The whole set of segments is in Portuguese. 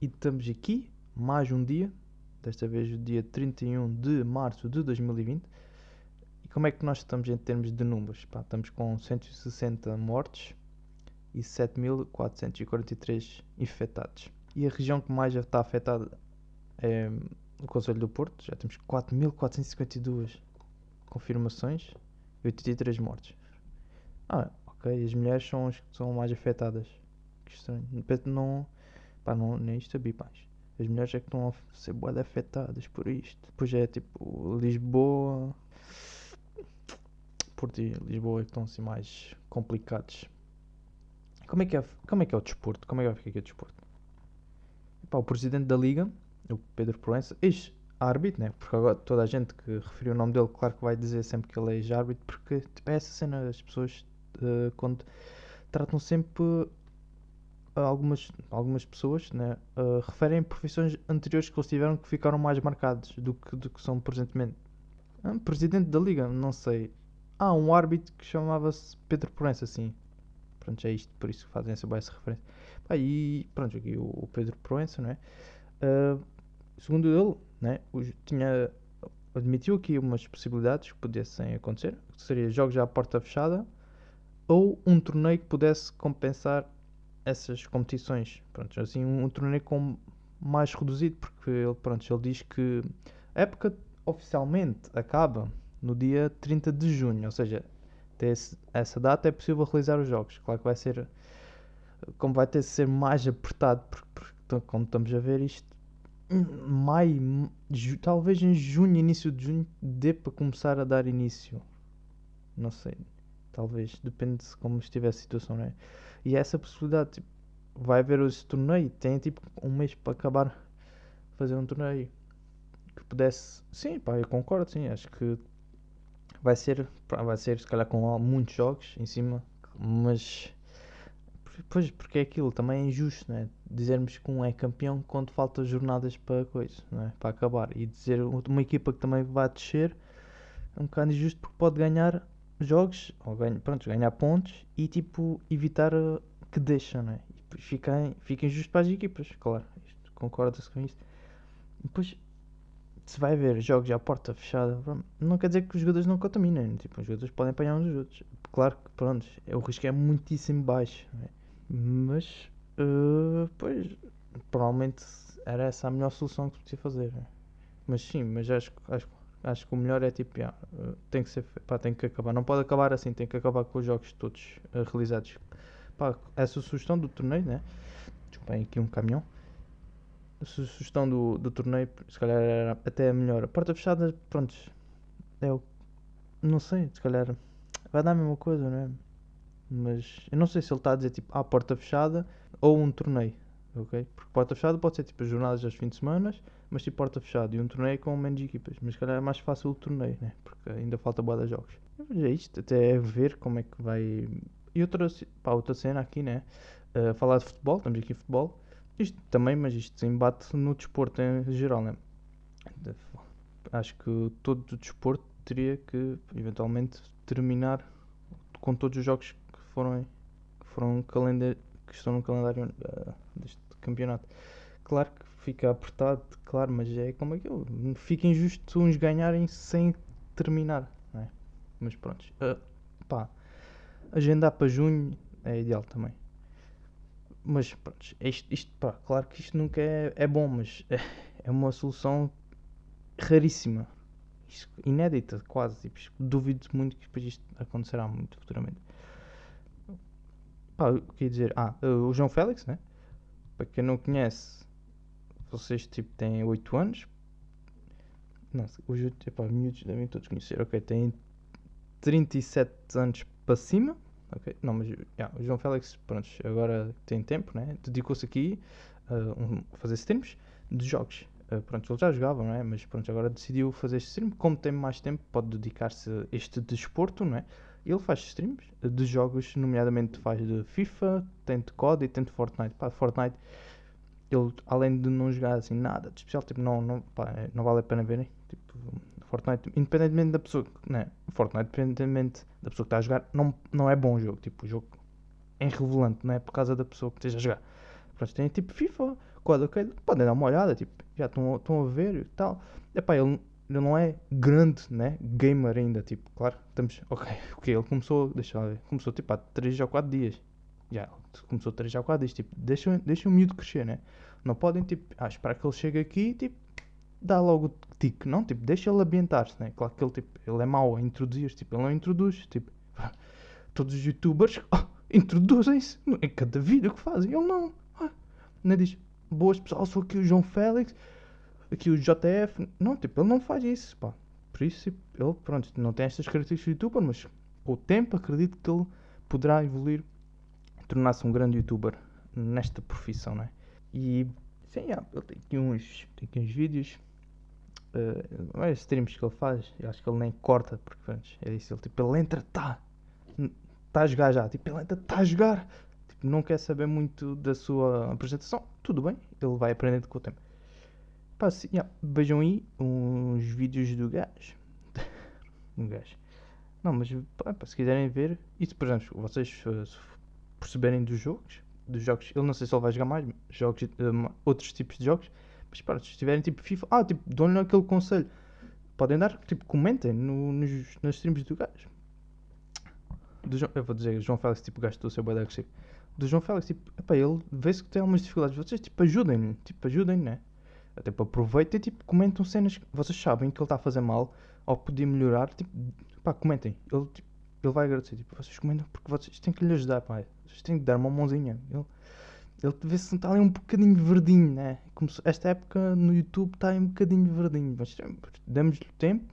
e estamos aqui mais um dia, desta vez o dia 31 de março de 2020. E como é que nós estamos em termos de números? Pá, estamos com 160 mortes e 7.443 infectados. E a região que mais está afetada é o Conselho do Porto, já temos 4.452 confirmações e 83 mortes. Ah, ok, as mulheres são as que são mais afetadas. Que estranho. Não, pá, não, nem isto sabia, pá. As mulheres é que estão a ser boas afetadas por isto. Depois é tipo Lisboa, Porto e Lisboa é que estão assim mais complicados. Como é que é, como é, que é o desporto? Como é que vai ficar o desporto? Pá, o presidente da liga, o Pedro Proença, ex-árbitro, né? Porque agora toda a gente que referiu o nome dele, claro que vai dizer sempre que ele é ex-árbitro, porque tipo, é essa cena, as pessoas uh, quando tratam sempre algumas, algumas pessoas né, uh, referem profissões anteriores que eles tiveram que ficaram mais marcados do que, do que são presentemente. Ah, presidente da Liga, não sei. Ah, um árbitro que chamava-se Pedro Proença, sim. Pronto, é isto, por isso que fazem essa, essa referência. Ah, e pronto, aqui o, o Pedro Proença, não é? Uh, segundo ele, né, tinha, admitiu aqui umas possibilidades que pudessem acontecer, que seria jogos à porta fechada ou um torneio que pudesse compensar essas competições. Pronto, assim, um, um torneio com mais reduzido, porque ele, pronto, ele diz que a época oficialmente acaba no dia 30 de junho, ou seja, até essa data é possível realizar os jogos. Claro que vai ser, como vai ter de ser mais apertado, porque, porque então, como estamos a ver isto, maio, ju, talvez em junho, início de junho, dê para começar a dar início. Não sei, talvez, depende de como estiver a situação, não é? E essa possibilidade, tipo, vai haver esse torneio, tem tipo um mês para acabar fazer um torneio que pudesse. Sim, pá, eu concordo, sim, acho que vai ser, vai ser se calhar com muitos jogos em cima, mas pois porque é aquilo também é injusto, né? Dizermos que um é campeão quando faltam jornadas para coisa, né? para acabar e dizer uma equipa que também vai descer é um bocado injusto porque pode ganhar jogos, ou ganha, pronto, ganhar pontos e tipo evitar uh, que deixam, né? E fica, fica injusto para as equipas, claro. Concorda-se com isto. E depois se vai ver jogos à porta fechada, não quer dizer que os jogadores não contaminem, tipo, os jogadores podem apanhar uns dos outros. Claro que pronto, o risco é muitíssimo baixo, né? mas uh, pois provavelmente era essa a melhor solução que se podia fazer. Né? Mas sim, mas acho, acho Acho que o melhor é tipo, yeah, tem que ser, pá, tem que acabar. Não pode acabar assim, tem que acabar com os jogos todos uh, realizados. Pá, essa sugestão do torneio, né? Desculpem aqui um caminhão. A sugestão do, do torneio, se calhar era até melhor. A porta fechada, pronto, é o. Não sei, se calhar vai dar a mesma coisa, né? Mas eu não sei se ele está a dizer tipo, a porta fechada ou um torneio, ok? Porque porta fechada pode ser tipo as jornadas aos fins de semana mas tipo porta fechada e um torneio com menos equipas. Mas calhar é mais fácil o torneio, né? Porque ainda falta boa de jogos. Mas é isto, até é ver como é que vai. E outra, pá, outra cena aqui, né? Uh, falar de futebol, estamos aqui em futebol. Isto também, mas isto se embate no desporto em geral, né? Acho que todo o desporto teria que eventualmente terminar com todos os jogos que foram, foram calendar, que estão no calendário uh, deste campeonato. Claro que fica apertado, claro, mas é como aquilo. Fica injusto uns ganharem sem terminar, é? Mas pronto. Uh, pá, agendar para junho é ideal também. Mas pronto, isto, isto pá, claro que isto nunca é, é bom, mas é, é uma solução raríssima. Inédita, quase. Tipo, duvido muito que depois isto acontecerá muito futuramente. Pá, o que ia dizer? Ah, o João Félix, né? Para quem não conhece, vocês tipo têm 8 anos. Não, os epá, miúdos devem todos conhecer. Ok, têm 37 anos para cima. Ok, não, mas yeah, o João Félix, pronto, agora tem tempo, né? Dedicou-se aqui uh, um, a fazer streams de jogos. Uh, pronto, ele já jogava, não é? Mas pronto, agora decidiu fazer este stream. Como tem mais tempo, pode dedicar-se a este desporto, não é? Ele faz streams de jogos, nomeadamente faz de FIFA, tem de COD e tem de Fortnite. Pá, Fortnite ele, além de não jogar assim nada de especial, tipo, não, não, pá, é, não vale a pena verem. Tipo, Fortnite, independentemente da pessoa, né? Fortnite, independentemente da pessoa que está a jogar, não, não é bom o jogo. Tipo, o jogo é irrelevante, não é por causa da pessoa que esteja a jogar. Pronto, tem tipo FIFA, Code, ok, podem dar uma olhada, tipo, já estão estão a ver e tal. Epá, ele, ele não é grande, né? Gamer ainda, tipo, claro, estamos, ok, ok, ele começou, deixa eu ver, começou tipo há 3 ou 4 dias. Já, começou 3 ou 4 dias, tipo, deixa, deixa o miúdo crescer, né? Não podem, tipo, ah, esperar que ele chegue aqui e, tipo, dá logo o tique, não? Tipo, deixa ele ambientar-se, né? Claro que ele, tipo, ele é mau a introduzir tipo, ele não introduz, tipo, todos os youtubers oh, introduzem-se em cada vídeo que fazem, ele não. Ah, não diz, boas pessoal, sou aqui o João Félix, aqui o JF, não, tipo, ele não faz isso, pá. Por isso, ele, pronto, não tem estas características de youtuber, mas com o tempo acredito que ele poderá evoluir, tornar-se um grande youtuber nesta profissão, né? E, sim, yeah, ele tem aqui uns, tem aqui uns vídeos uh, os streams que ele faz, eu acho que ele nem corta, porque pronto, é isso, ele tipo, ele entra, tá, tá a jogar já, tipo, ele entra, tá a jogar, tipo, não quer saber muito da sua apresentação, tudo bem, ele vai aprendendo com o tempo. Pá, assim, yeah, vejam aí uns vídeos do gajo, um gajo. Não, mas pá, se quiserem ver, isso por exemplo, vocês perceberem dos jogos, dos jogos, ele não sei se ele vai jogar mais jogos, uh, outros tipos de jogos, mas pá, se tiverem tipo FIFA, ah, tipo, dão-lhe aquele conselho. Podem dar, tipo, comentem no, nos, nas streams do gajo. Do João, eu vou dizer, João Félix, tipo, gajo do seu boi agressivo. Do João Félix, tipo, epá, ele vê-se que tem algumas dificuldades. Vocês, tipo, ajudem-me, tipo, ajudem-me, né? Tipo, aproveitem e, tipo, comentam cenas que vocês sabem que ele está a fazer mal ou podia melhorar. Tipo, pá, comentem. Ele, tipo, ele vai agradecer. Tipo, vocês comentam porque vocês têm que lhe ajudar, pá. Vocês têm que dar uma mãozinha. Ele, ele vê-se que está ali um bocadinho verdinho, né? Como esta época no YouTube está um bocadinho verdinho. Mas damos-lhe tempo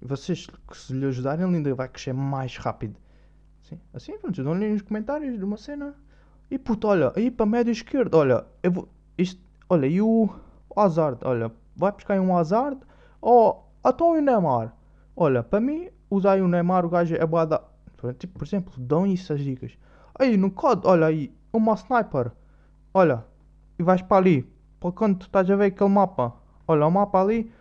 e vocês, se lhe ajudarem, ele ainda vai crescer mais rápido. Sim, assim, pronto, dão-lhe nos comentários de uma cena. E puto, olha, aí para a média esquerda, olha, eu vou. Isto, olha, e o Hazard, olha, vai buscar um Hazard. Ou, então o Neymar. Olha, para mim, usar o Neymar, o gajo é boa da. Tipo, por exemplo, dão isso as dicas. Aí no COD, olha aí, uma sniper. Olha, e vais para ali. Para quando tu estás a ver aquele mapa. Olha, o mapa ali.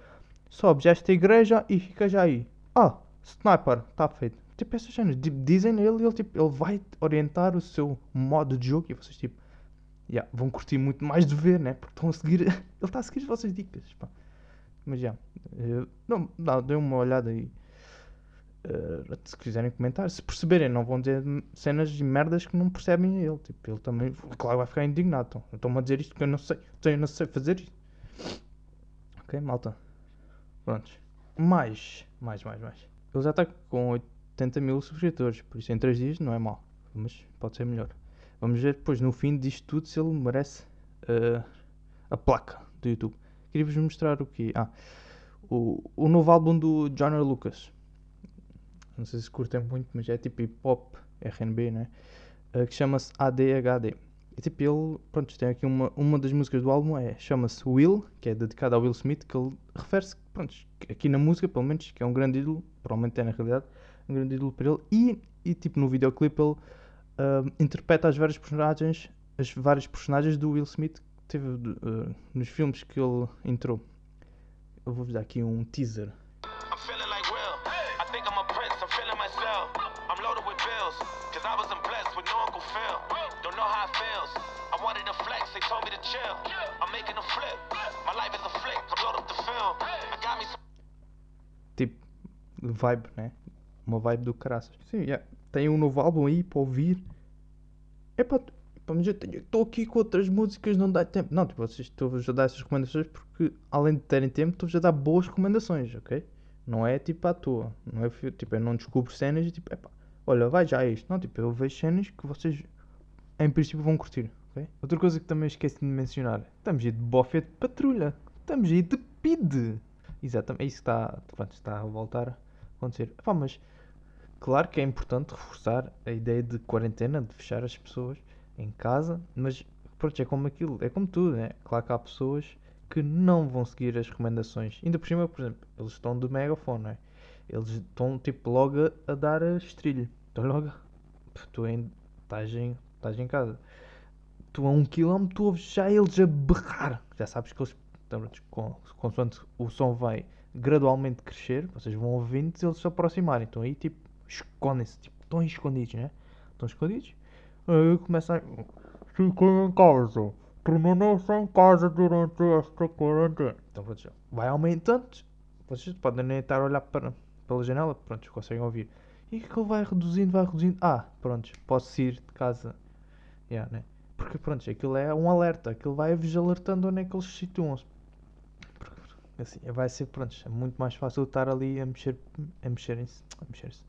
Sobes esta igreja e ficas aí. Ah, sniper, está feito. Tipo, essas cenas. Tipo, dizem ele, ele, tipo, ele vai orientar o seu modo de jogo e vocês, tipo, yeah, vão curtir muito mais de ver, né? Porque estão a seguir. ele está a seguir as vossas dicas. Pá. Mas já. Yeah, não, não, dê uma olhada aí. Uh, se quiserem comentar, se perceberem, não vão dizer cenas e merdas que não percebem ele. Tipo, ele também, claro, vai ficar indignado. Então, Estão-me a dizer isto porque eu não sei, então eu não sei fazer isto. Ok, malta. Prontos. Mais, mais, mais, mais. Ele já está com 80 mil subscritores, por isso em 3 dias não é mal, mas pode ser melhor. Vamos ver depois no fim disto tudo se ele merece uh, a placa do YouTube. Queria-vos mostrar o que? Ah, o, o novo álbum do John Lucas não sei se curtem muito, mas é tipo hip hop, RB, né? Uh, que chama-se ADHD. E tipo, ele, pronto, tem aqui uma, uma das músicas do álbum, é, chama-se Will, que é dedicada ao Will Smith, que ele refere-se, pronto, aqui na música, pelo menos, que é um grande ídolo, provavelmente é na realidade, um grande ídolo para ele, e, e tipo, no videoclipe ele uh, interpreta as várias personagens, as várias personagens do Will Smith que teve uh, nos filmes que ele entrou. Eu vou-vos dar aqui um teaser. vibe, né? Uma vibe do caraças. Sim, yeah. tem um novo álbum aí para ouvir. É para. Estou aqui com outras músicas, não dá tempo. Não, tipo, vocês estou-vos a dar essas recomendações porque, além de terem tempo, estou-vos a dar boas recomendações, ok? Não é tipo à toa. Não é tipo, eu não descubro cenas e tipo, epá, olha, vai já a isto. Não, tipo, eu vejo cenas que vocês, em princípio, vão curtir, ok? Outra coisa que também esqueci de mencionar: estamos aí de bofe de patrulha. Estamos aí de PID. Exatamente, é isso que está, pronto, está a voltar acontecer. Pá, mas claro que é importante reforçar a ideia de quarentena, de fechar as pessoas em casa, mas pronto, é como aquilo, é como tudo, né? Claro que há pessoas que não vão seguir as recomendações. Ainda por cima, por exemplo, eles estão do megafone, né? Eles estão tipo logo a, dar a estrilho. Estão logo. Tu estás em, estás em casa. Tu a um quilómetro tu ouves já eles a berrar. Já sabes que eles. Consoante o som vai gradualmente crescer, vocês vão ouvindo eles se aproximarem. Então aí tipo, escondem-se, tipo, estão escondidos, né? Estão escondidos. Aí começa a. Fiquem em casa, permaneça em casa durante esta quarentena. Então pronto, vai aumentando. Vocês podem nem estar a olhar para, pela janela, pronto, conseguem ouvir. E que ele vai reduzindo, vai reduzindo. Ah, pronto, posso sair de casa. Yeah, né? Porque pronto, aquilo é um alerta, aquilo vai-vos alertando onde é que eles se situam. Porque, Assim, vai ser, pronto, é muito mais fácil estar ali a mexer, a mexerem-se, a mexer-se.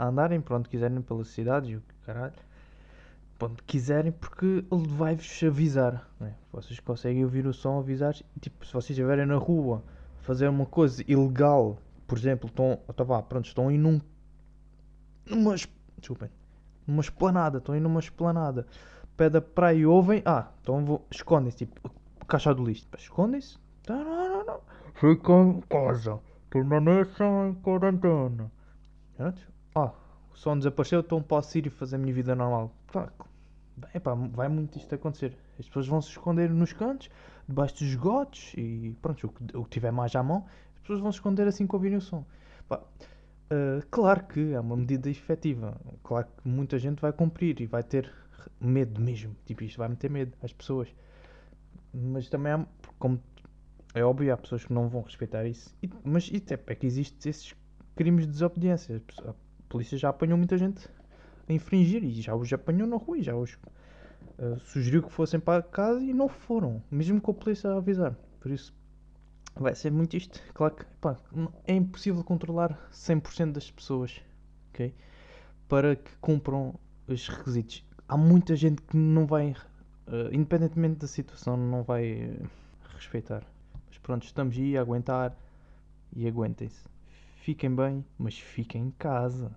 A andarem, pronto, quiserem pela cidade e o caralho. Pronto, quiserem porque ele vai-vos avisar, né? Vocês conseguem ouvir o som, avisar. Tipo, se vocês estiverem na rua fazer uma coisa ilegal, por exemplo, estão, então vá, pronto, estão aí num, numa, es- desculpem, numa esplanada, estão aí numa esplanada, pé da praia e ouvem, ah, então vou, escondem-se, tipo, caixa do lixo, escondem-se, Tá, não, não, não, Fica em casa. Permaneça em quarentena. Pronto. Ah, o som desapareceu, então posso ir fazer a minha vida normal. Pá, epá, vai muito isto acontecer. As pessoas vão se esconder nos cantos, debaixo dos esgotos e pronto, o que, o que tiver mais à mão, as pessoas vão se esconder assim que ouvirem o som. Ah, claro que é uma medida efetiva. Claro que muita gente vai cumprir e vai ter medo mesmo. Tipo, isto vai meter medo às pessoas. Mas também há, como é óbvio, há pessoas que não vão respeitar isso. E- mas isso é, é que existem esses crimes de desobediência. Polícia já apanhou muita gente a infringir e já os apanhou na rua e já os ah, sugeriu que fossem para casa e não foram, mesmo com a polícia a avisar. Por isso vai ser muito isto. Claro que pá, é impossível controlar 100% das pessoas ok? para que cumpram os requisitos. Há muita gente que não vai, ah, independentemente da situação, não vai ah, respeitar. Mas pronto, estamos aí a aguentar e aguentem-se. Fiquem bem, mas fiquem em casa.